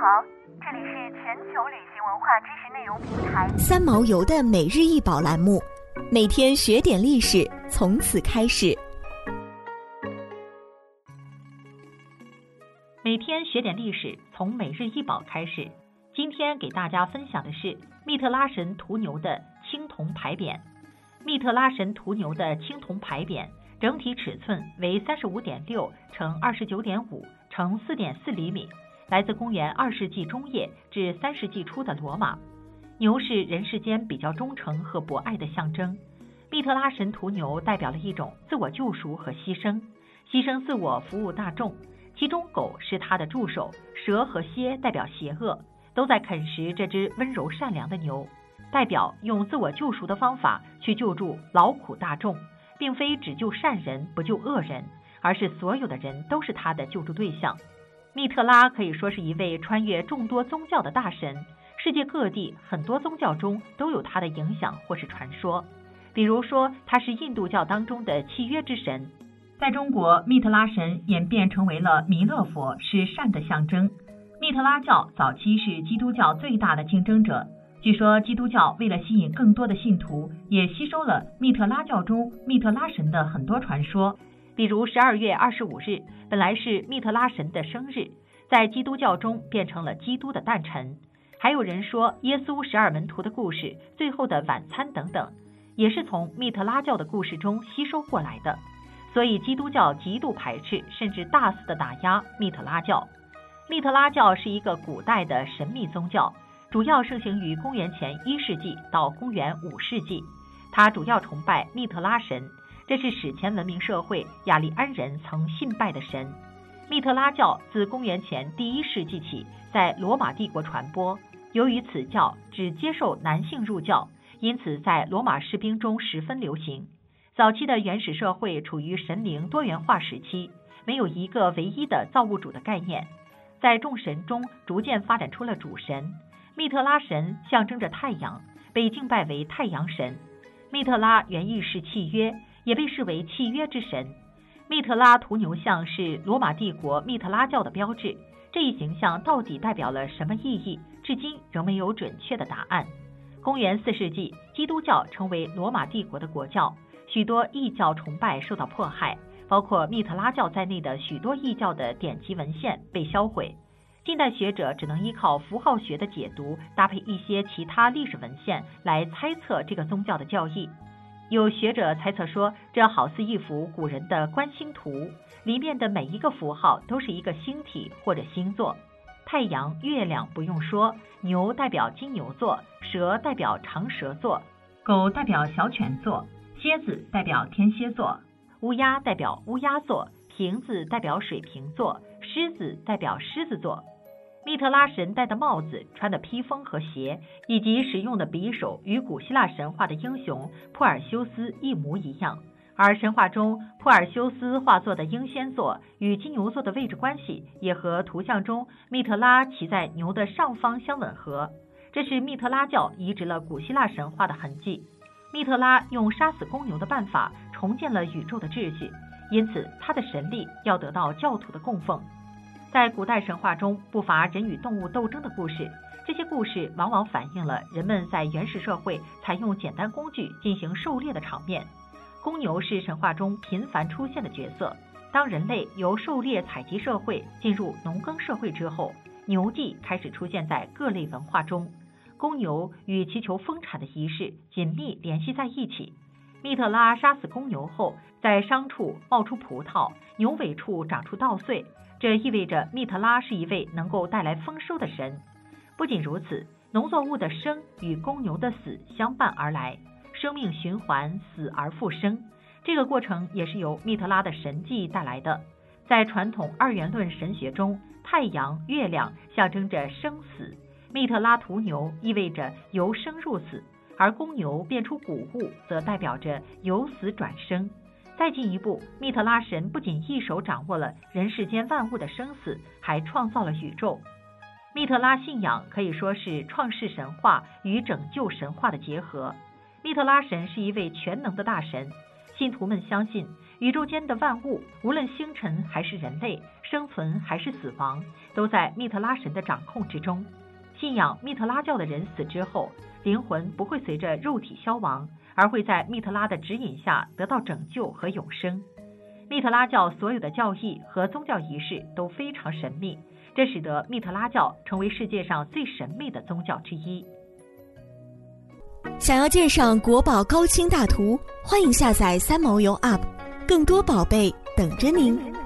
好，这里是全球旅行文化知识内容平台三毛游的每日一宝栏目，每天学点历史，从此开始。每天学点历史，从每日一宝开始。今天给大家分享的是密特拉神屠牛的青铜牌匾。密特拉神屠牛的青铜牌匾整体尺寸为三十五点六乘二十九点五乘四点四厘米。来自公元二世纪中叶至三世纪初的罗马，牛是人世间比较忠诚和博爱的象征。密特拉神屠牛代表了一种自我救赎和牺牲，牺牲自我服务大众。其中狗是他的助手，蛇和蝎代表邪恶，都在啃食这只温柔善良的牛，代表用自我救赎的方法去救助劳苦大众，并非只救善人不救恶人，而是所有的人都是他的救助对象。密特拉可以说是一位穿越众多宗教的大神，世界各地很多宗教中都有他的影响或是传说。比如说，他是印度教当中的契约之神。在中国，密特拉神演变成为了弥勒佛，是善的象征。密特拉教早期是基督教最大的竞争者。据说，基督教为了吸引更多的信徒，也吸收了密特拉教中密特拉神的很多传说。比如十二月二十五日本来是密特拉神的生日，在基督教中变成了基督的诞辰。还有人说耶稣十二门徒的故事、最后的晚餐等等，也是从密特拉教的故事中吸收过来的。所以基督教极度排斥甚至大肆的打压密特拉教。密特拉教是一个古代的神秘宗教，主要盛行于公元前一世纪到公元五世纪。它主要崇拜密特拉神。这是史前文明社会雅利安人曾信拜的神。密特拉教自公元前第一世纪起在罗马帝国传播。由于此教只接受男性入教，因此在罗马士兵中十分流行。早期的原始社会处于神灵多元化时期，没有一个唯一的造物主的概念。在众神中逐渐发展出了主神。密特拉神象征着太阳，被敬拜为太阳神。密特拉原意是契约。也被视为契约之神，密特拉屠牛像是罗马帝国密特拉教的标志。这一形象到底代表了什么意义？至今仍没有准确的答案。公元四世纪，基督教成为罗马帝国的国教，许多异教崇拜受到迫害，包括密特拉教在内的许多异教的典籍文献被销毁。近代学者只能依靠符号学的解读，搭配一些其他历史文献来猜测这个宗教的教义。有学者猜测说，这好似一幅古人的观星图，里面的每一个符号都是一个星体或者星座。太阳、月亮不用说，牛代表金牛座，蛇代表长蛇座，狗代表小犬座，蝎子代表天蝎座，乌鸦代表乌鸦座，瓶子代表水瓶座，狮子代表狮子座。密特拉神戴的帽子、穿的披风和鞋，以及使用的匕首，与古希腊神话的英雄珀尔修斯一模一样。而神话中珀尔修斯化作的英仙座与金牛座的位置关系，也和图像中密特拉骑在牛的上方相吻合。这是密特拉教移植了古希腊神话的痕迹。密特拉用杀死公牛的办法重建了宇宙的秩序，因此他的神力要得到教徒的供奉。在古代神话中，不乏人与动物斗争的故事。这些故事往往反映了人们在原始社会采用简单工具进行狩猎的场面。公牛是神话中频繁出现的角色。当人类由狩猎采集社会进入农耕社会之后，牛祭开始出现在各类文化中。公牛与祈求丰产的仪式紧密联系在一起。密特拉杀死公牛后，在伤处冒出葡萄，牛尾处长出稻穗。这意味着密特拉是一位能够带来丰收的神。不仅如此，农作物的生与公牛的死相伴而来，生命循环，死而复生。这个过程也是由密特拉的神迹带来的。在传统二元论神学中，太阳、月亮象征着生死，密特拉屠牛意味着由生入死，而公牛变出谷物则代表着由死转生。再进一步，密特拉神不仅一手掌握了人世间万物的生死，还创造了宇宙。密特拉信仰可以说是创世神话与拯救神话的结合。密特拉神是一位全能的大神，信徒们相信宇宙间的万物，无论星辰还是人类，生存还是死亡，都在密特拉神的掌控之中。信仰密特拉教的人死之后，灵魂不会随着肉体消亡，而会在密特拉的指引下得到拯救和永生。密特拉教所有的教义和宗教仪式都非常神秘，这使得密特拉教成为世界上最神秘的宗教之一。想要鉴赏国宝高清大图，欢迎下载三毛游 App，更多宝贝等着您。